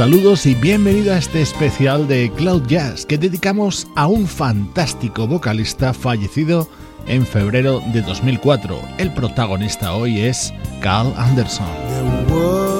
Saludos y bienvenido a este especial de Cloud Jazz que dedicamos a un fantástico vocalista fallecido en febrero de 2004. El protagonista hoy es Carl Anderson.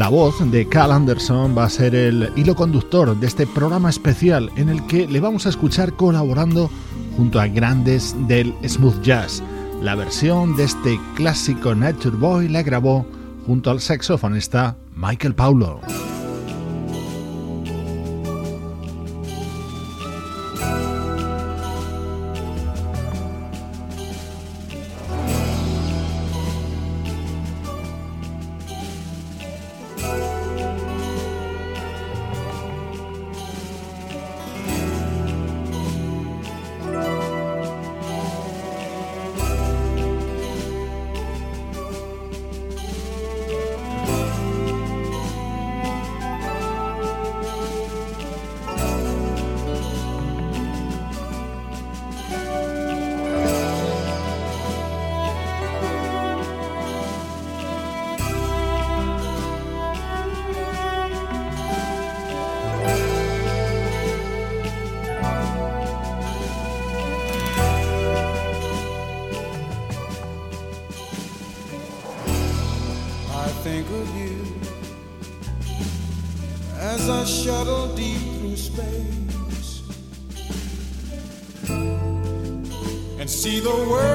La voz de Cal Anderson va a ser el hilo conductor de este programa especial en el que le vamos a escuchar colaborando junto a grandes del smooth jazz. La versión de este clásico Nature Boy la grabó junto al saxofonista Michael Paulo. see the world.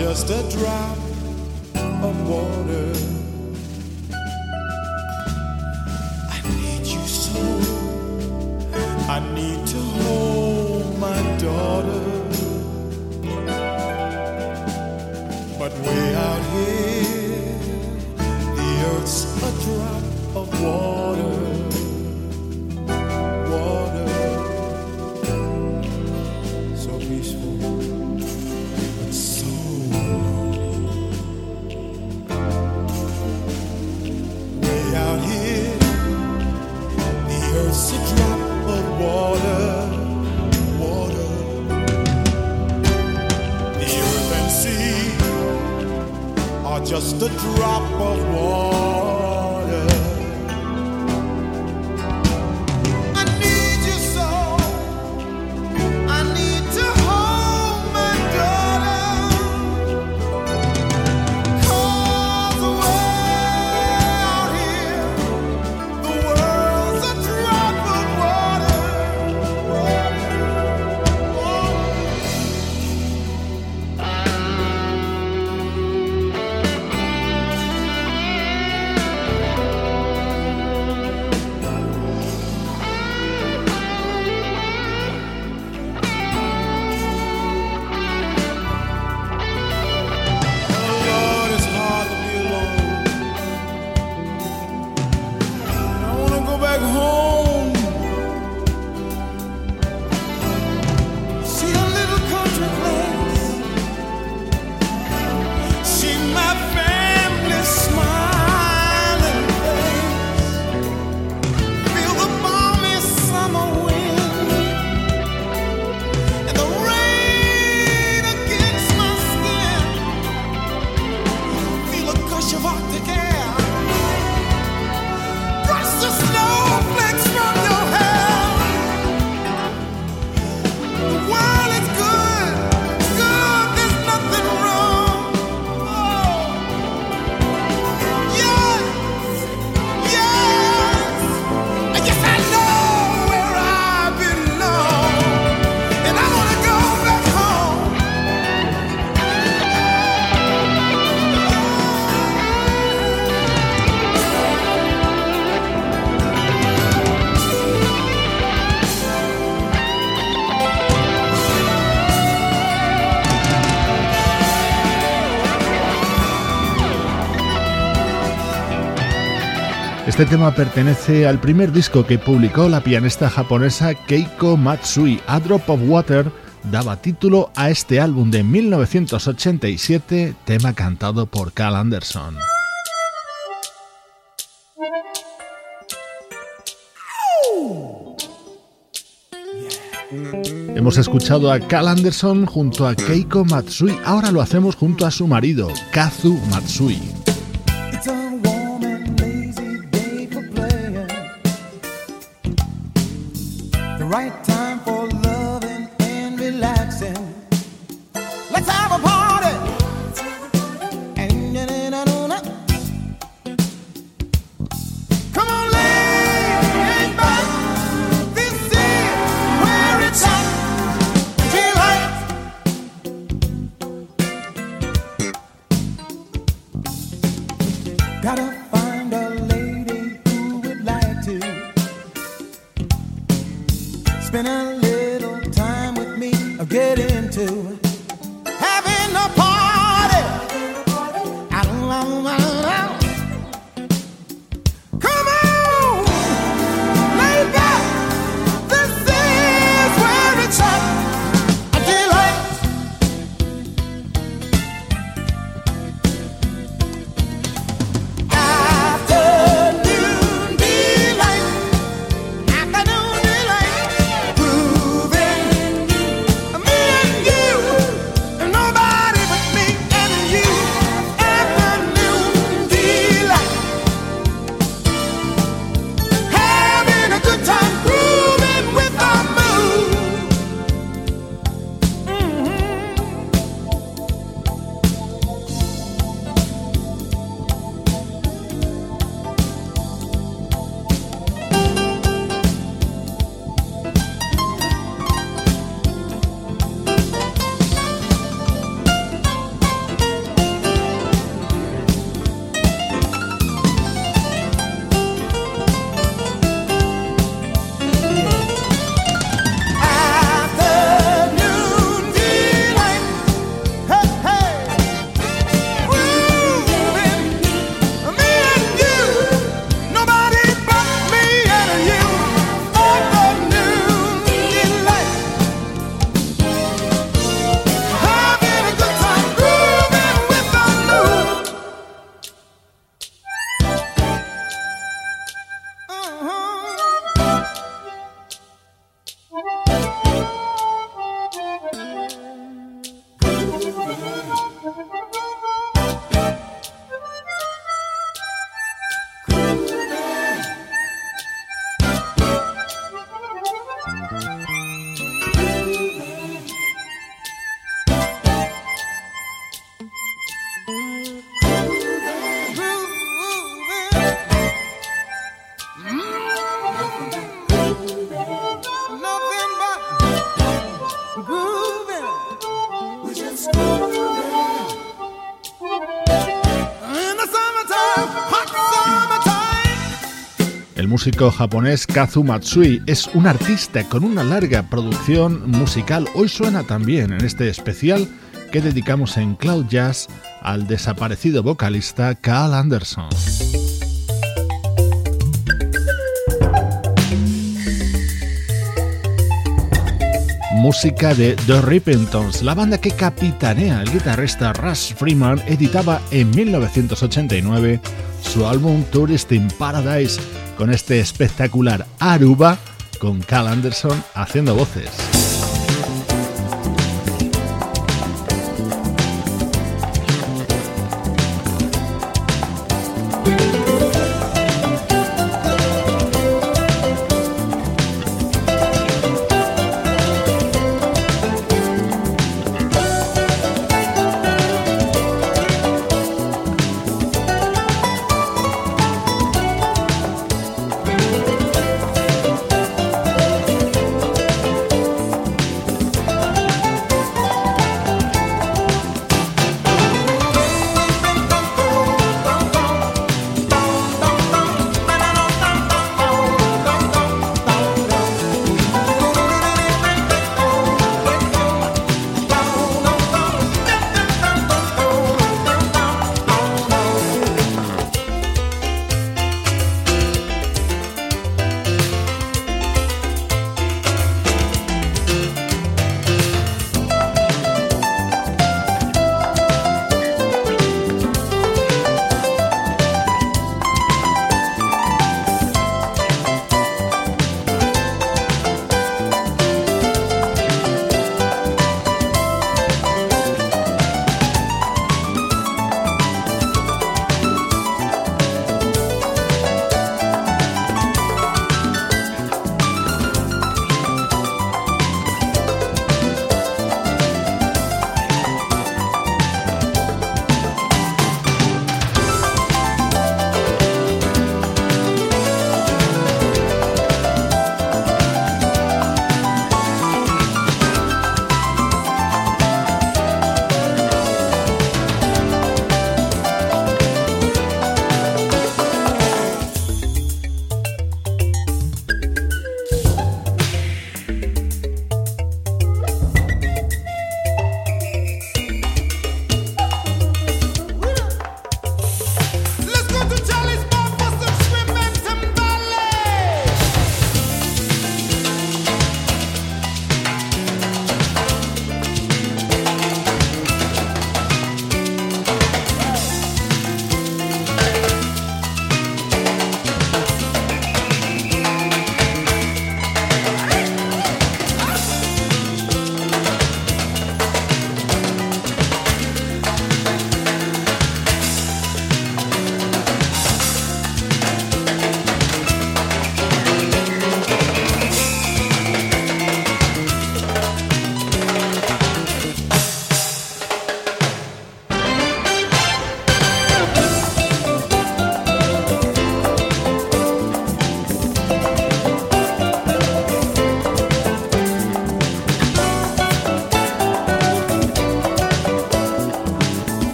Just a drop Este tema pertenece al primer disco que publicó la pianista japonesa Keiko Matsui. A Drop of Water daba título a este álbum de 1987, tema cantado por Carl Anderson. Hemos escuchado a Cal Anderson junto a Keiko Matsui, ahora lo hacemos junto a su marido, Kazu Matsui. Músico japonés Kazu Matsui es un artista con una larga producción musical. Hoy suena también en este especial que dedicamos en Cloud Jazz al desaparecido vocalista Carl Anderson. música de The Rippingtons, la banda que capitanea el guitarrista Russ Freeman editaba en 1989 su álbum Tourist in Paradise con este espectacular Aruba con Cal Anderson haciendo voces.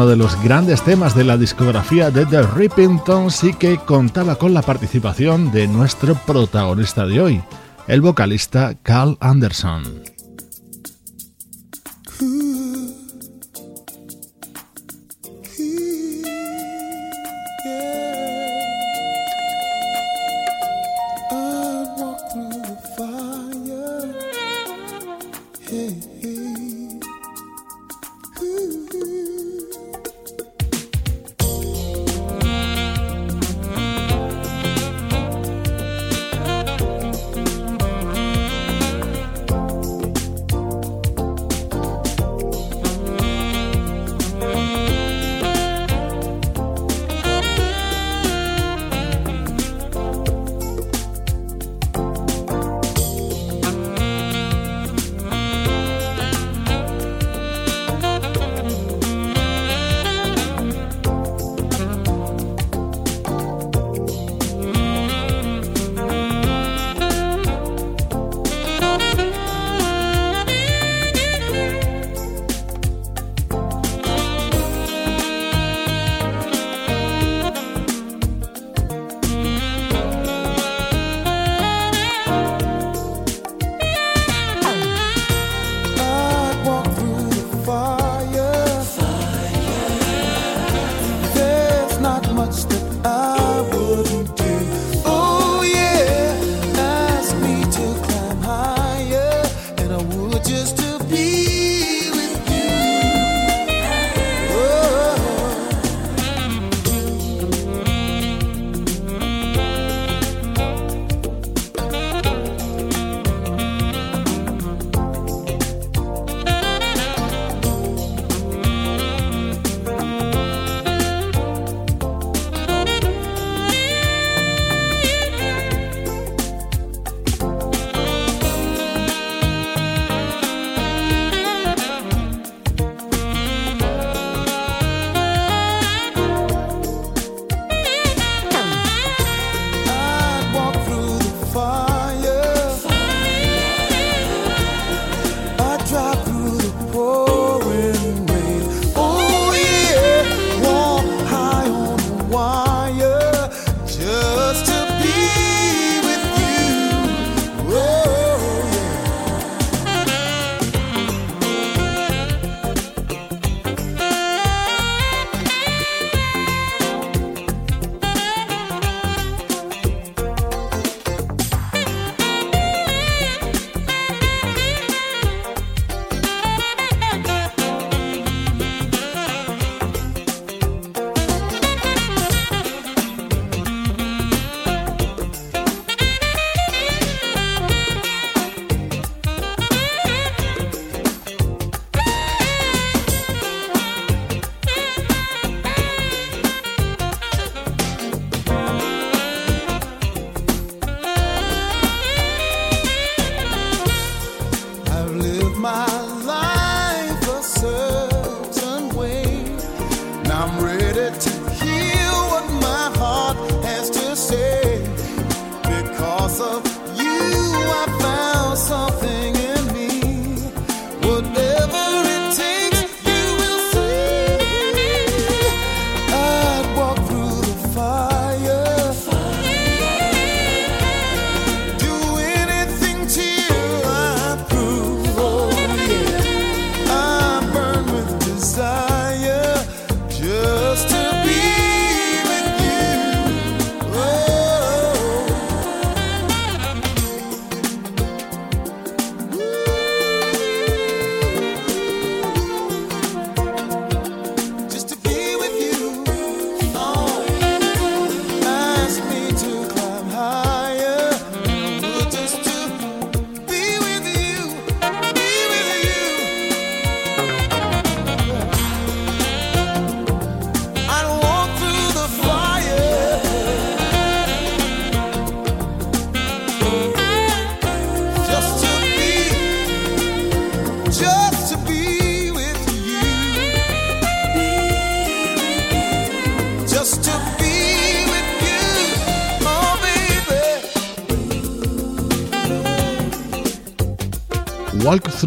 Uno de los grandes temas de la discografía de The Rippingtons y que contaba con la participación de nuestro protagonista de hoy, el vocalista Carl Anderson.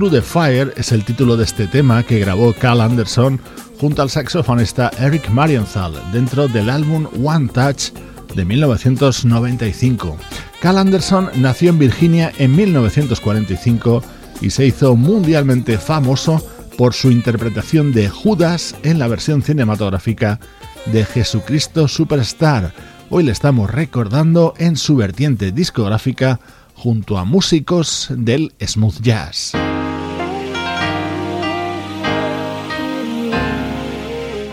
Through the Fire es el título de este tema que grabó Carl Anderson junto al saxofonista Eric Marienthal dentro del álbum One Touch de 1995. Cal Anderson nació en Virginia en 1945 y se hizo mundialmente famoso por su interpretación de Judas en la versión cinematográfica de Jesucristo Superstar. Hoy le estamos recordando en su vertiente discográfica junto a músicos del smooth jazz.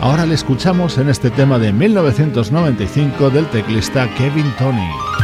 Ahora le escuchamos en este tema de 1995 del teclista Kevin Tony.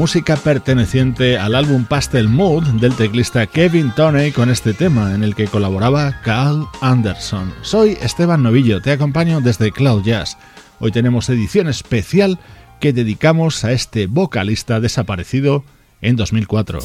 Música perteneciente al álbum Pastel Mood del teclista Kevin Toney con este tema en el que colaboraba Carl Anderson. Soy Esteban Novillo, te acompaño desde Cloud Jazz. Hoy tenemos edición especial que dedicamos a este vocalista desaparecido en 2004.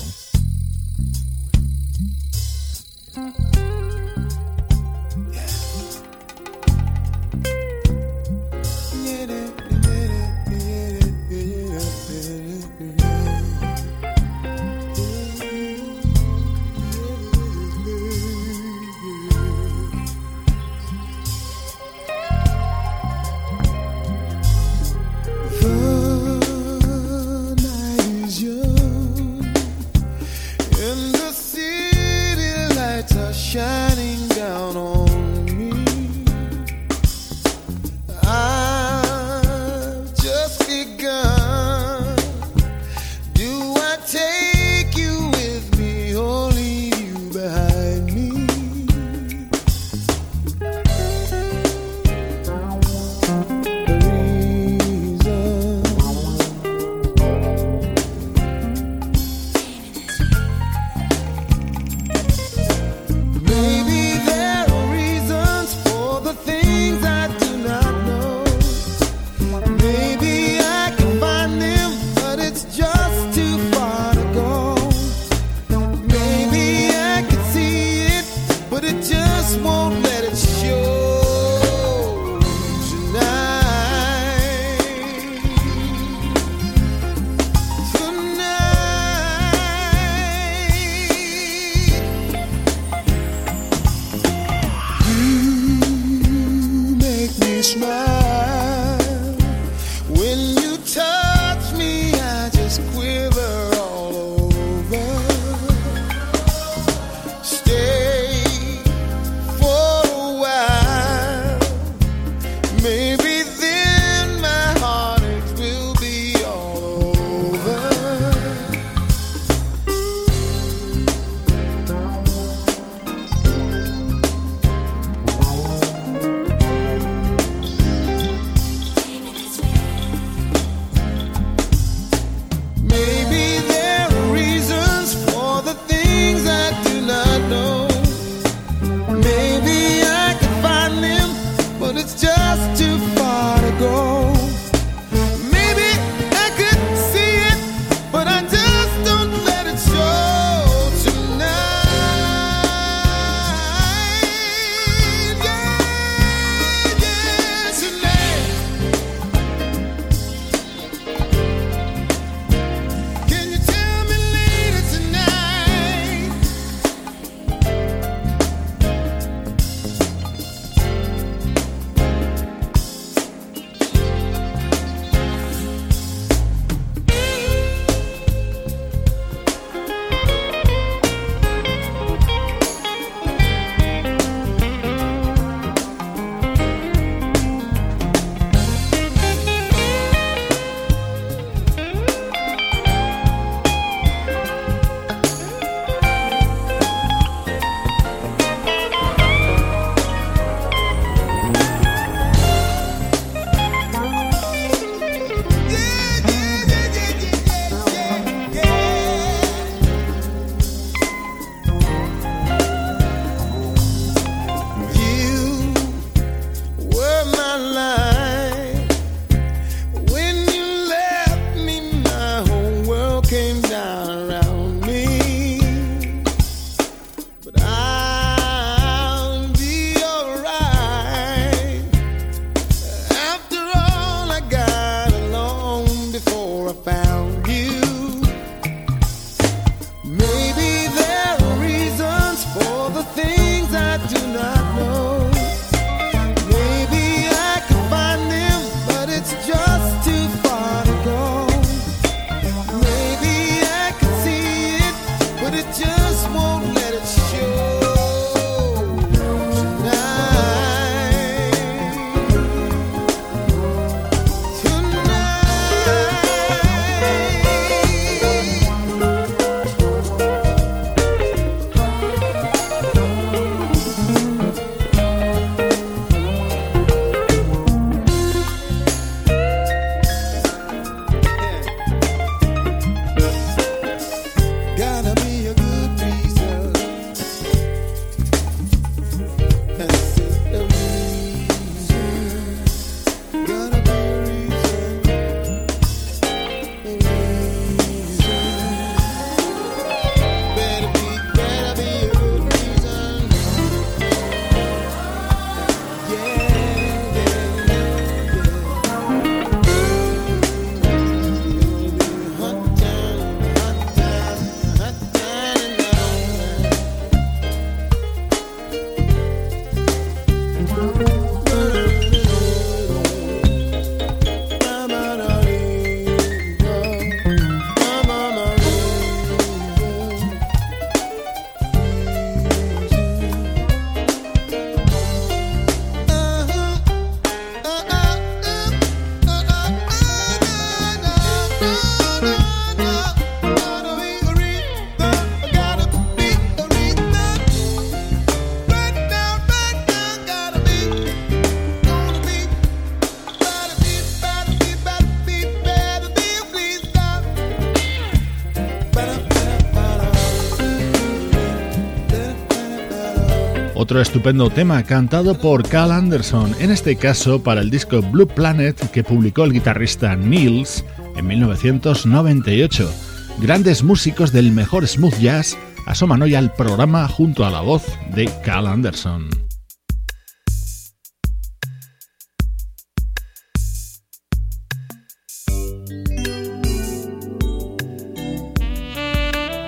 Otro estupendo tema cantado por Cal Anderson, en este caso para el disco Blue Planet que publicó el guitarrista Niels en 1998. Grandes músicos del mejor smooth jazz asoman hoy al programa junto a la voz de Cal Anderson.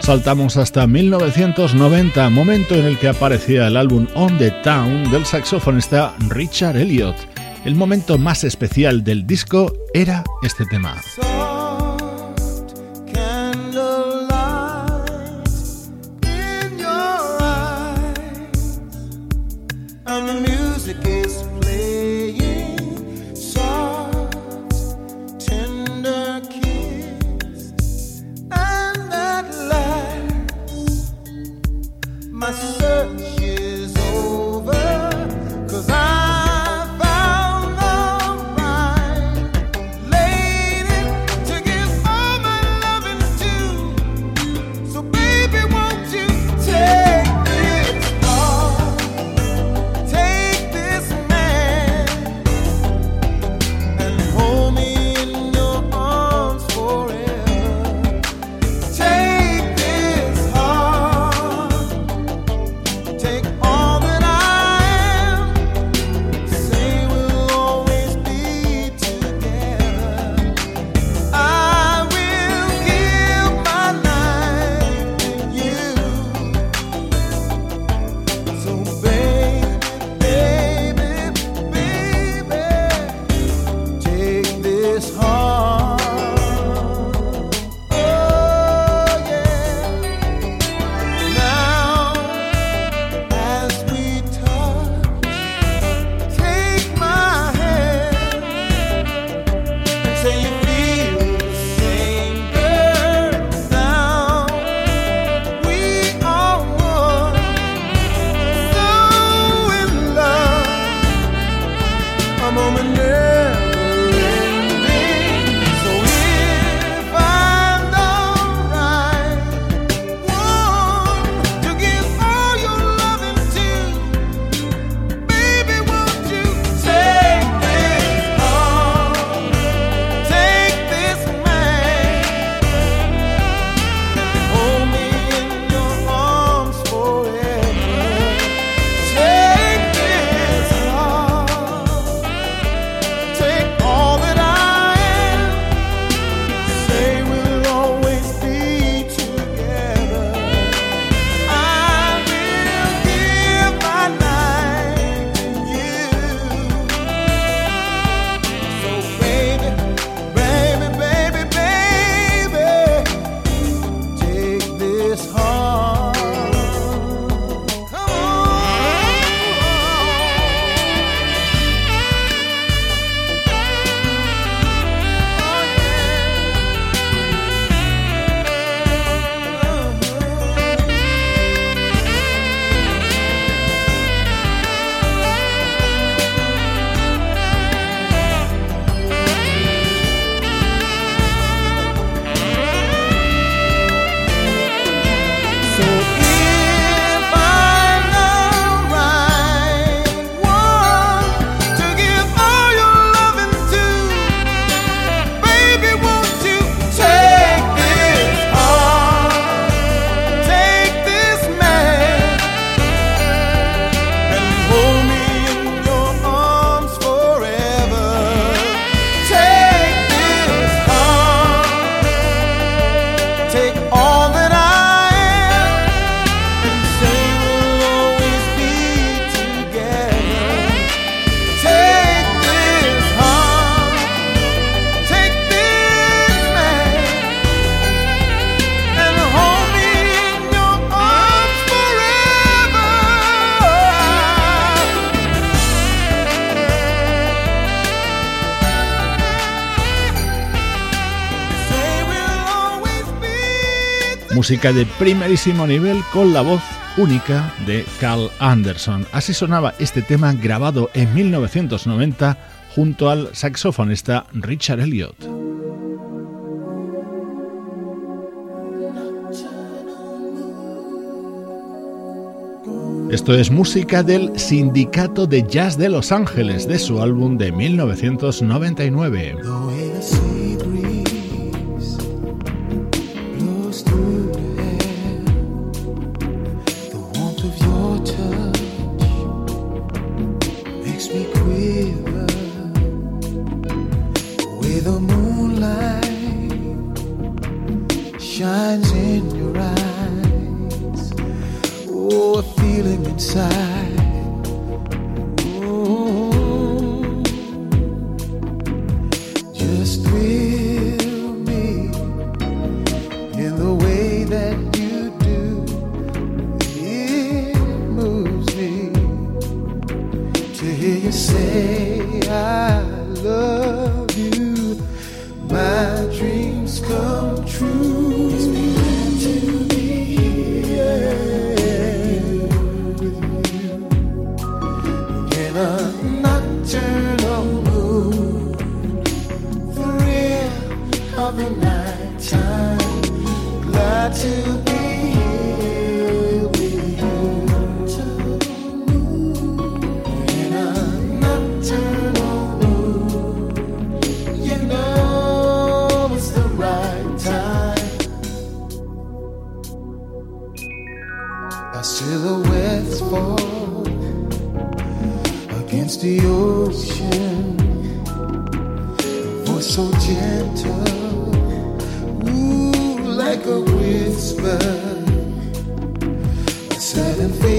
Saltamos hasta 1990, momento en el que aparecía el álbum On the Town del saxofonista Richard Elliot. El momento más especial del disco era este tema. Música de primerísimo nivel con la voz única de Carl Anderson. Así sonaba este tema grabado en 1990 junto al saxofonista Richard Elliot. go. Esto es música del Sindicato de Jazz de Los Ángeles de su álbum de 1999. 在。the ocean. was so gentle, ooh, like a whisper. A sudden faith.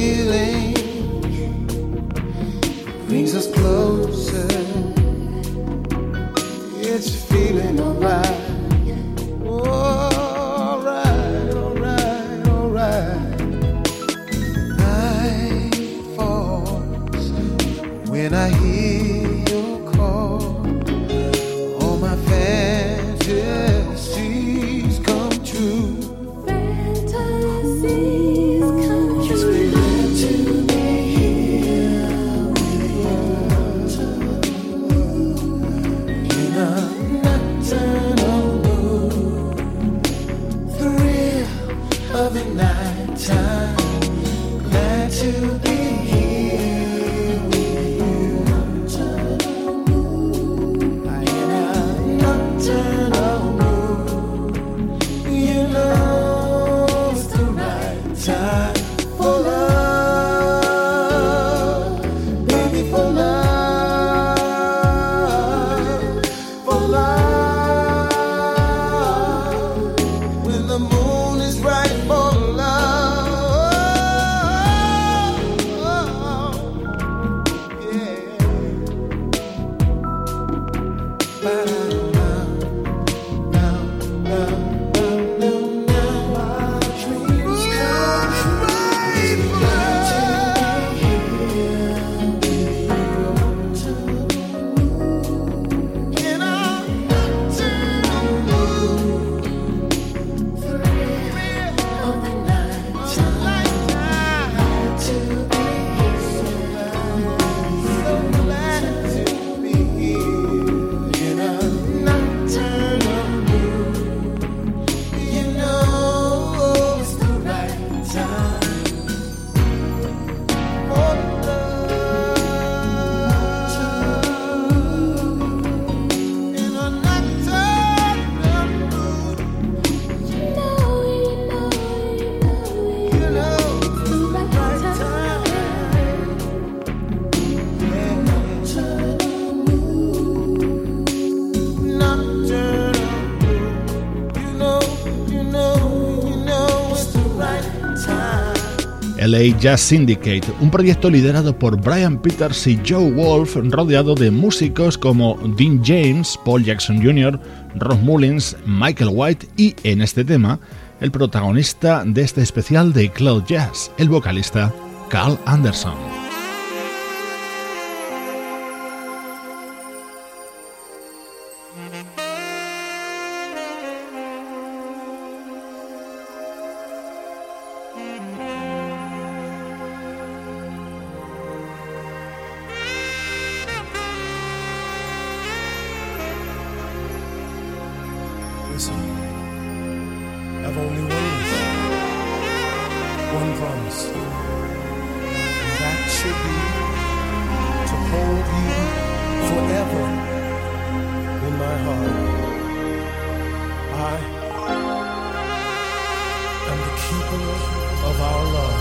LA Jazz Syndicate, un proyecto liderado por Brian Peters y Joe Wolf, rodeado de músicos como Dean James, Paul Jackson Jr., Ross Mullins, Michael White y, en este tema, el protagonista de este especial de Cloud Jazz, el vocalista Carl Anderson. keeper of our love.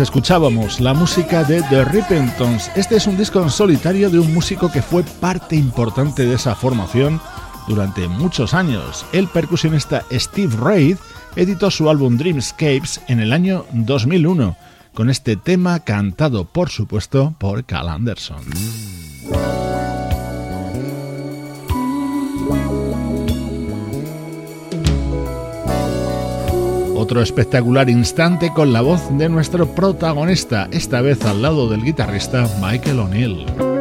escuchábamos la música de The Repentons. Este es un disco en solitario de un músico que fue parte importante de esa formación durante muchos años. El percusionista Steve Reid editó su álbum Dreamscapes en el año 2001, con este tema cantado, por supuesto, por Cal Anderson. otro espectacular instante con la voz de nuestro protagonista, esta vez al lado del guitarrista Michael O'Neill.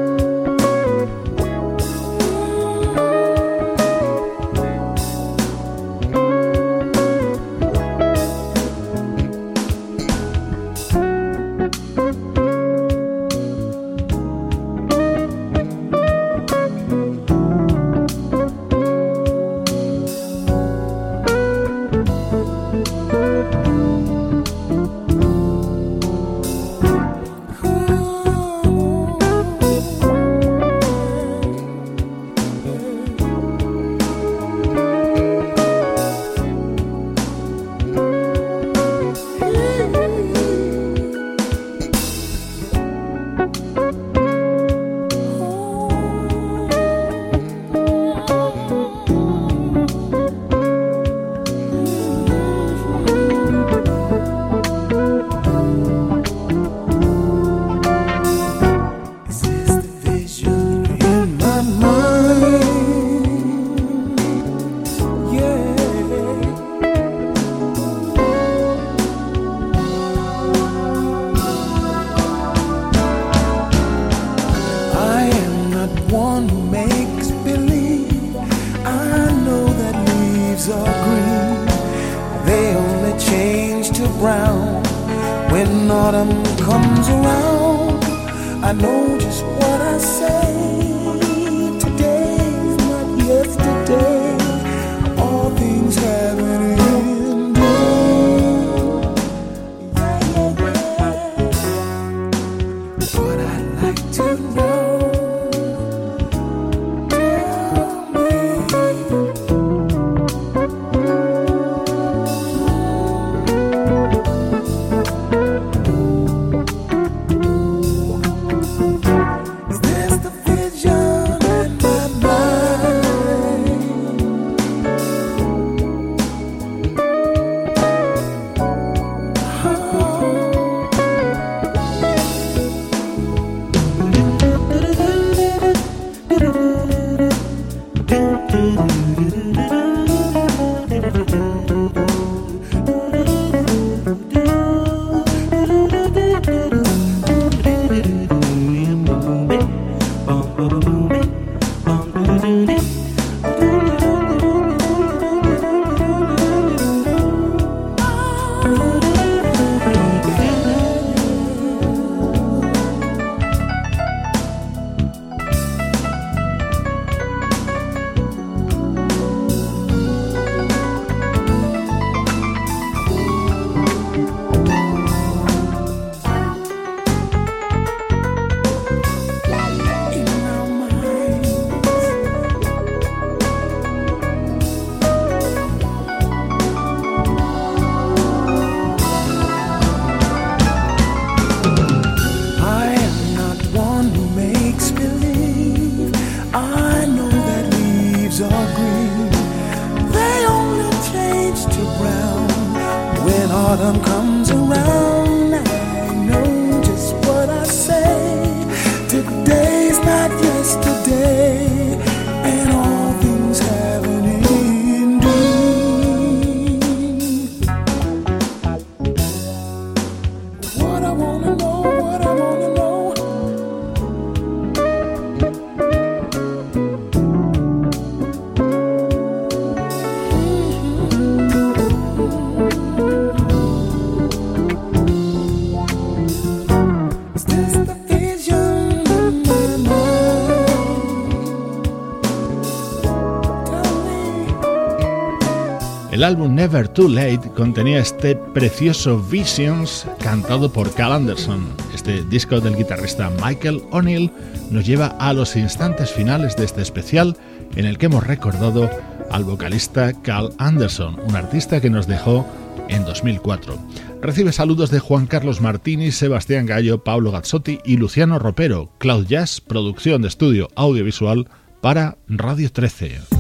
El álbum Never Too Late contenía este precioso Visions cantado por Cal Anderson. Este disco del guitarrista Michael O'Neill nos lleva a los instantes finales de este especial en el que hemos recordado al vocalista Cal Anderson, un artista que nos dejó en 2004. Recibe saludos de Juan Carlos Martini, Sebastián Gallo, Pablo Gazzotti y Luciano Ropero. Cloud Jazz, producción de estudio audiovisual para Radio 13.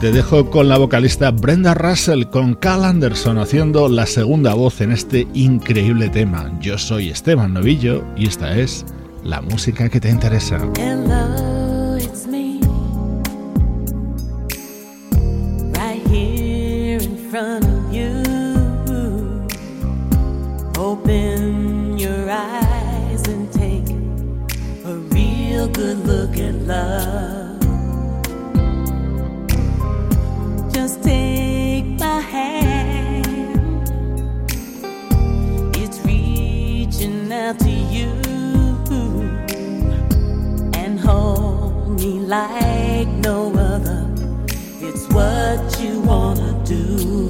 Te dejo con la vocalista Brenda Russell con Cal Anderson haciendo la segunda voz en este increíble tema. Yo soy Esteban Novillo y esta es la música que te interesa. Hello, front of you. Open your eyes and take a real good look at love. Like no other. It's what you wanna do.